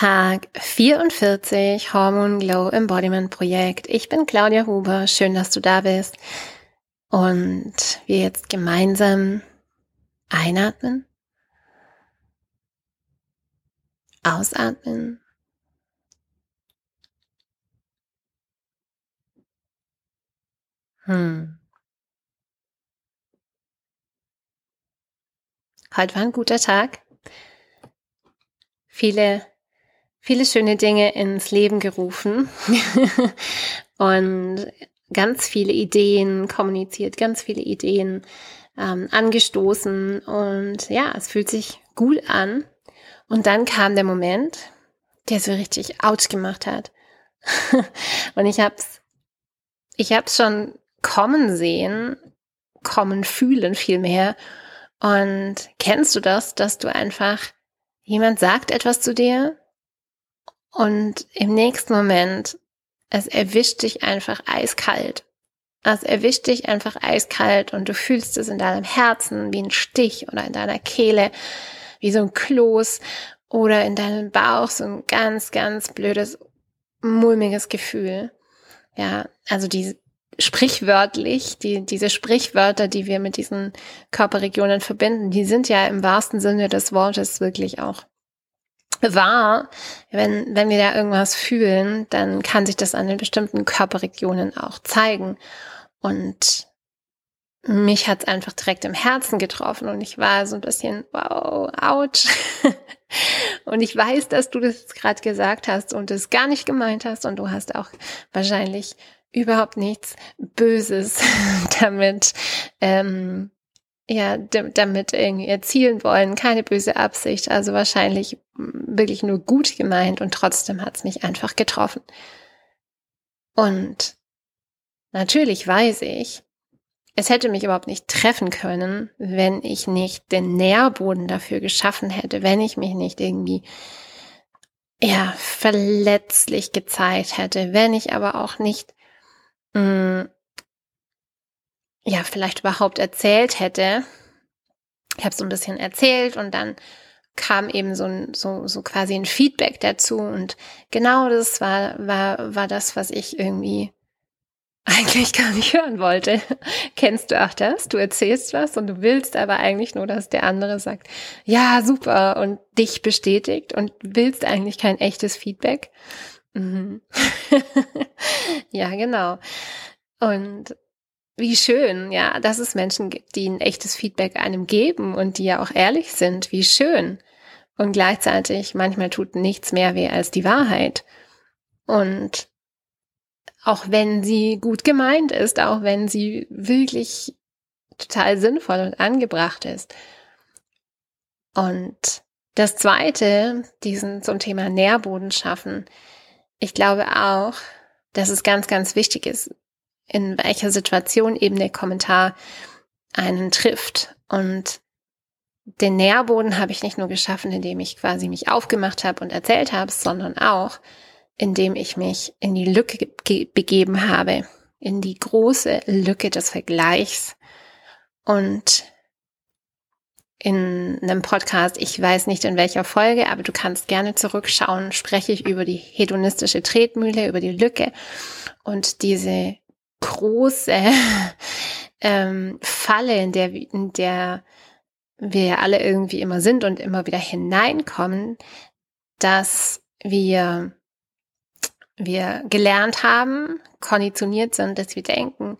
Tag 44 Hormone Glow Embodiment Projekt. Ich bin Claudia Huber. Schön, dass du da bist. Und wir jetzt gemeinsam einatmen, ausatmen. Hm. Heute war ein guter Tag. Viele viele schöne Dinge ins Leben gerufen und ganz viele Ideen kommuniziert, ganz viele Ideen ähm, angestoßen und ja, es fühlt sich gut an. Und dann kam der Moment, der so richtig ouch gemacht hat. und ich hab's, ich hab's schon kommen sehen, kommen fühlen vielmehr. Und kennst du das, dass du einfach jemand sagt etwas zu dir und im nächsten Moment, es erwischt dich einfach eiskalt. Es erwischt dich einfach eiskalt und du fühlst es in deinem Herzen wie ein Stich oder in deiner Kehle wie so ein Kloß oder in deinem Bauch so ein ganz, ganz blödes, mulmiges Gefühl. Ja, also die sprichwörtlich, die, diese Sprichwörter, die wir mit diesen Körperregionen verbinden, die sind ja im wahrsten Sinne des Wortes wirklich auch wahr, wenn, wenn wir da irgendwas fühlen, dann kann sich das an den bestimmten Körperregionen auch zeigen. Und mich hat es einfach direkt im Herzen getroffen und ich war so ein bisschen, wow, ouch. und ich weiß, dass du das gerade gesagt hast und es gar nicht gemeint hast und du hast auch wahrscheinlich überhaupt nichts Böses damit ähm, ja, damit irgendwie erzielen wollen, keine böse Absicht, also wahrscheinlich wirklich nur gut gemeint und trotzdem hat es mich einfach getroffen. Und natürlich weiß ich, es hätte mich überhaupt nicht treffen können, wenn ich nicht den Nährboden dafür geschaffen hätte, wenn ich mich nicht irgendwie ja verletzlich gezeigt hätte, wenn ich aber auch nicht mh, mm, ja, vielleicht überhaupt erzählt hätte. Ich habe so ein bisschen erzählt und dann kam eben so, ein, so, so quasi ein Feedback dazu und genau das war, war, war das, was ich irgendwie eigentlich gar nicht hören wollte. Kennst du auch das? Du erzählst was und du willst aber eigentlich nur, dass der andere sagt, ja, super und dich bestätigt und willst eigentlich kein echtes Feedback. Mhm. ja, genau. Und wie schön, ja, dass es Menschen gibt, die ein echtes Feedback einem geben und die ja auch ehrlich sind. Wie schön. Und gleichzeitig manchmal tut nichts mehr weh als die Wahrheit. Und auch wenn sie gut gemeint ist, auch wenn sie wirklich total sinnvoll und angebracht ist. Und das zweite, diesen zum Thema Nährboden schaffen. Ich glaube auch, dass es ganz, ganz wichtig ist, in welcher Situation eben der Kommentar einen trifft. Und den Nährboden habe ich nicht nur geschaffen, indem ich quasi mich aufgemacht habe und erzählt habe, sondern auch, indem ich mich in die Lücke begeben habe, in die große Lücke des Vergleichs. Und in einem Podcast, ich weiß nicht in welcher Folge, aber du kannst gerne zurückschauen, spreche ich über die hedonistische Tretmühle, über die Lücke und diese große ähm, Falle, in der, in der wir ja alle irgendwie immer sind und immer wieder hineinkommen, dass wir, wir gelernt haben, konditioniert sind, dass wir denken,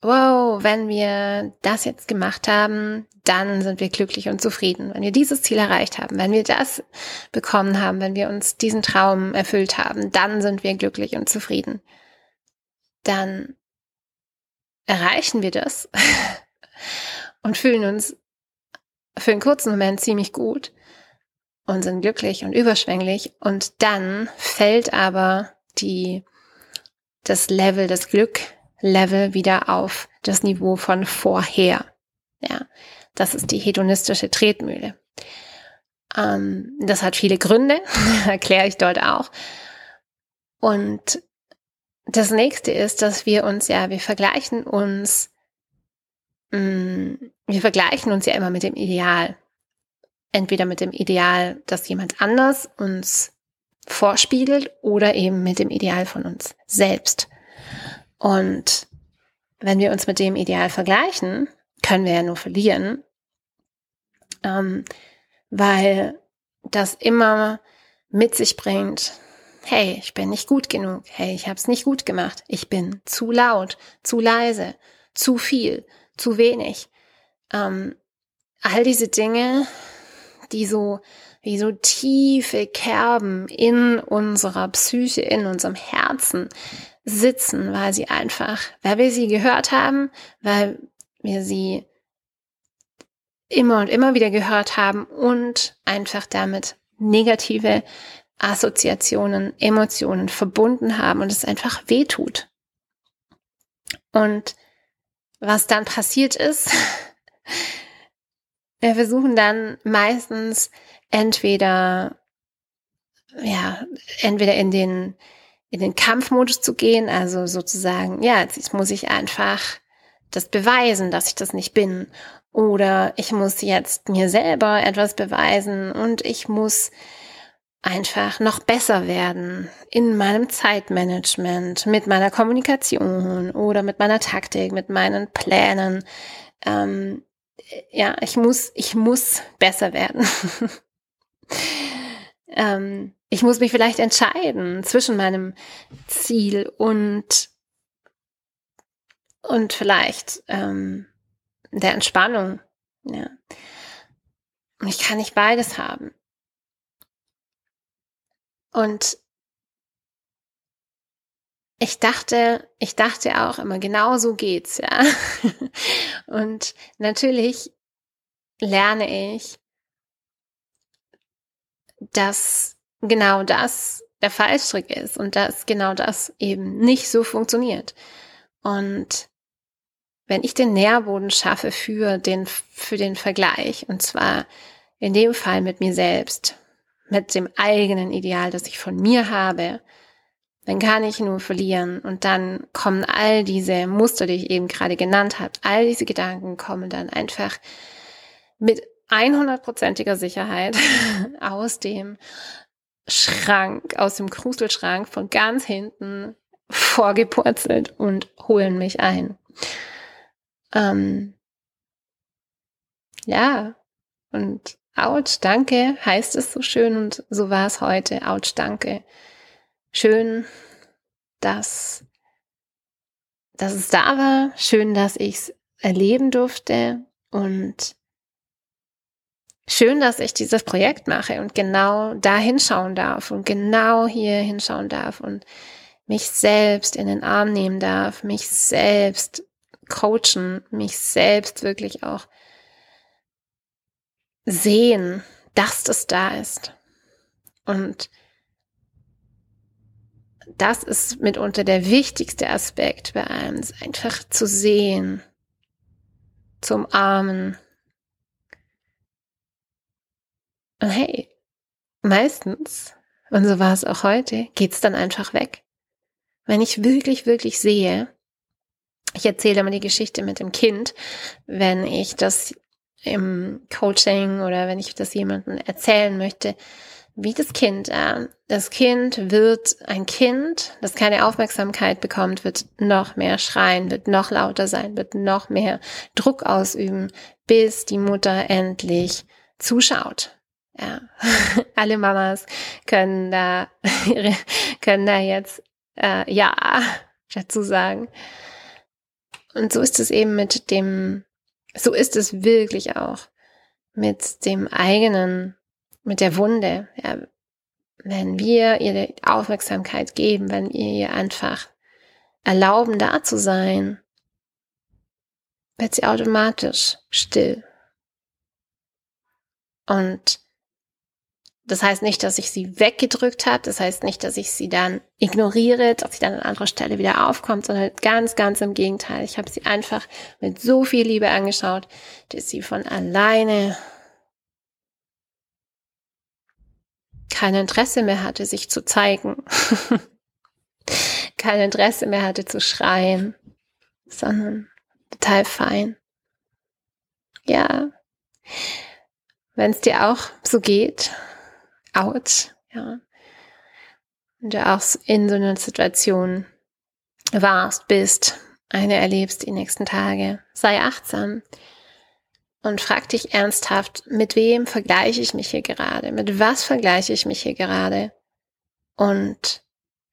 wow, wenn wir das jetzt gemacht haben, dann sind wir glücklich und zufrieden. Wenn wir dieses Ziel erreicht haben, wenn wir das bekommen haben, wenn wir uns diesen Traum erfüllt haben, dann sind wir glücklich und zufrieden. Dann erreichen wir das und fühlen uns für einen kurzen Moment ziemlich gut und sind glücklich und überschwänglich und dann fällt aber die, das Level, das Glück-Level wieder auf das Niveau von vorher. Ja, das ist die hedonistische Tretmühle. Ähm, das hat viele Gründe, erkläre ich dort auch. Und das nächste ist, dass wir uns ja, wir vergleichen uns, mh, mm, wir vergleichen uns ja immer mit dem Ideal. Entweder mit dem Ideal, dass jemand anders uns vorspiegelt oder eben mit dem Ideal von uns selbst. Und wenn wir uns mit dem Ideal vergleichen, können wir ja nur verlieren, ähm, weil das immer mit sich bringt, hey, ich bin nicht gut genug, hey, ich habe es nicht gut gemacht, ich bin zu laut, zu leise, zu viel, zu wenig. Ähm, all diese Dinge, die so wie so tiefe Kerben in unserer Psyche, in unserem Herzen sitzen, weil sie einfach, weil wir sie gehört haben, weil wir sie immer und immer wieder gehört haben und einfach damit negative Assoziationen, Emotionen verbunden haben und es einfach wehtut. Und was dann passiert ist, wir versuchen dann meistens entweder, ja, entweder in den, in den Kampfmodus zu gehen, also sozusagen, ja, jetzt muss ich einfach das beweisen, dass ich das nicht bin. Oder ich muss jetzt mir selber etwas beweisen und ich muss einfach noch besser werden in meinem Zeitmanagement, mit meiner Kommunikation oder mit meiner Taktik, mit meinen Plänen. Ähm, ja, ich muss, ich muss besser werden. ähm, ich muss mich vielleicht entscheiden zwischen meinem Ziel und und vielleicht ähm, der Entspannung. Ja. Ich kann nicht beides haben. Und ich dachte, ich dachte auch immer, genau so geht's, ja. Und natürlich lerne ich, dass genau das der Fallstrick ist und dass genau das eben nicht so funktioniert. Und wenn ich den Nährboden schaffe für den, für den Vergleich, und zwar in dem Fall mit mir selbst, mit dem eigenen Ideal, das ich von mir habe, dann kann ich nur verlieren. Und dann kommen all diese Muster, die ich eben gerade genannt habe, all diese Gedanken kommen dann einfach mit 100%iger Sicherheit aus dem Schrank, aus dem Kruselschrank von ganz hinten vorgepurzelt und holen mich ein. Ähm, ja, und ouch, danke, heißt es so schön und so war es heute. Ouch, danke. Schön, dass, dass es da war. Schön, dass ich es erleben durfte und schön, dass ich dieses Projekt mache und genau da hinschauen darf und genau hier hinschauen darf und mich selbst in den Arm nehmen darf, mich selbst coachen, mich selbst wirklich auch sehen, dass das da ist. Und das ist mitunter der wichtigste Aspekt bei allem, einfach zu sehen, zu umarmen. Und hey, meistens, und so war es auch heute, geht's dann einfach weg. Wenn ich wirklich, wirklich sehe, ich erzähle immer die Geschichte mit dem Kind, wenn ich das im Coaching oder wenn ich das jemandem erzählen möchte, wie das Kind, äh, das Kind wird ein Kind, das keine Aufmerksamkeit bekommt, wird noch mehr schreien, wird noch lauter sein, wird noch mehr Druck ausüben, bis die Mutter endlich zuschaut. Ja, alle Mamas können da, können da jetzt äh, ja dazu sagen. Und so ist es eben mit dem, so ist es wirklich auch mit dem eigenen, mit der Wunde. Ja, wenn wir ihr Aufmerksamkeit geben, wenn wir ihr einfach erlauben, da zu sein, wird sie automatisch still. Und das heißt nicht, dass ich sie weggedrückt habe. Das heißt nicht, dass ich sie dann ignoriere, dass sie dann an anderer Stelle wieder aufkommt, sondern ganz, ganz im Gegenteil. Ich habe sie einfach mit so viel Liebe angeschaut, dass sie von alleine kein Interesse mehr hatte, sich zu zeigen. kein Interesse mehr hatte zu schreien, sondern total fein. Ja. Wenn es dir auch so geht, Autsch, ja. und du auch in so einer Situation warst, bist, eine erlebst die nächsten Tage. Sei achtsam und frag dich ernsthaft, mit wem vergleiche ich mich hier gerade? Mit was vergleiche ich mich hier gerade? Und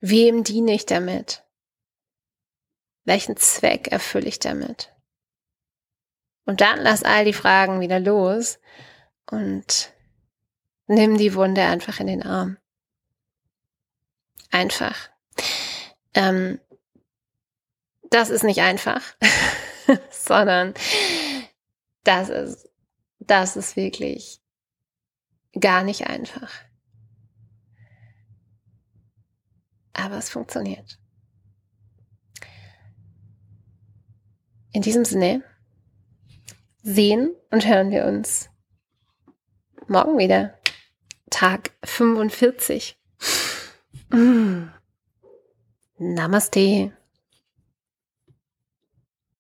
wem diene ich damit? Welchen Zweck erfülle ich damit? Und dann lass all die Fragen wieder los und nimm die Wunde einfach in den Arm. Einfach. Ähm, das ist nicht einfach, sondern das ist, das ist wirklich gar nicht einfach. Aber es funktioniert. In diesem Sinne sehen und hören wir uns morgen wieder. Tag 45. Mm. Namaste.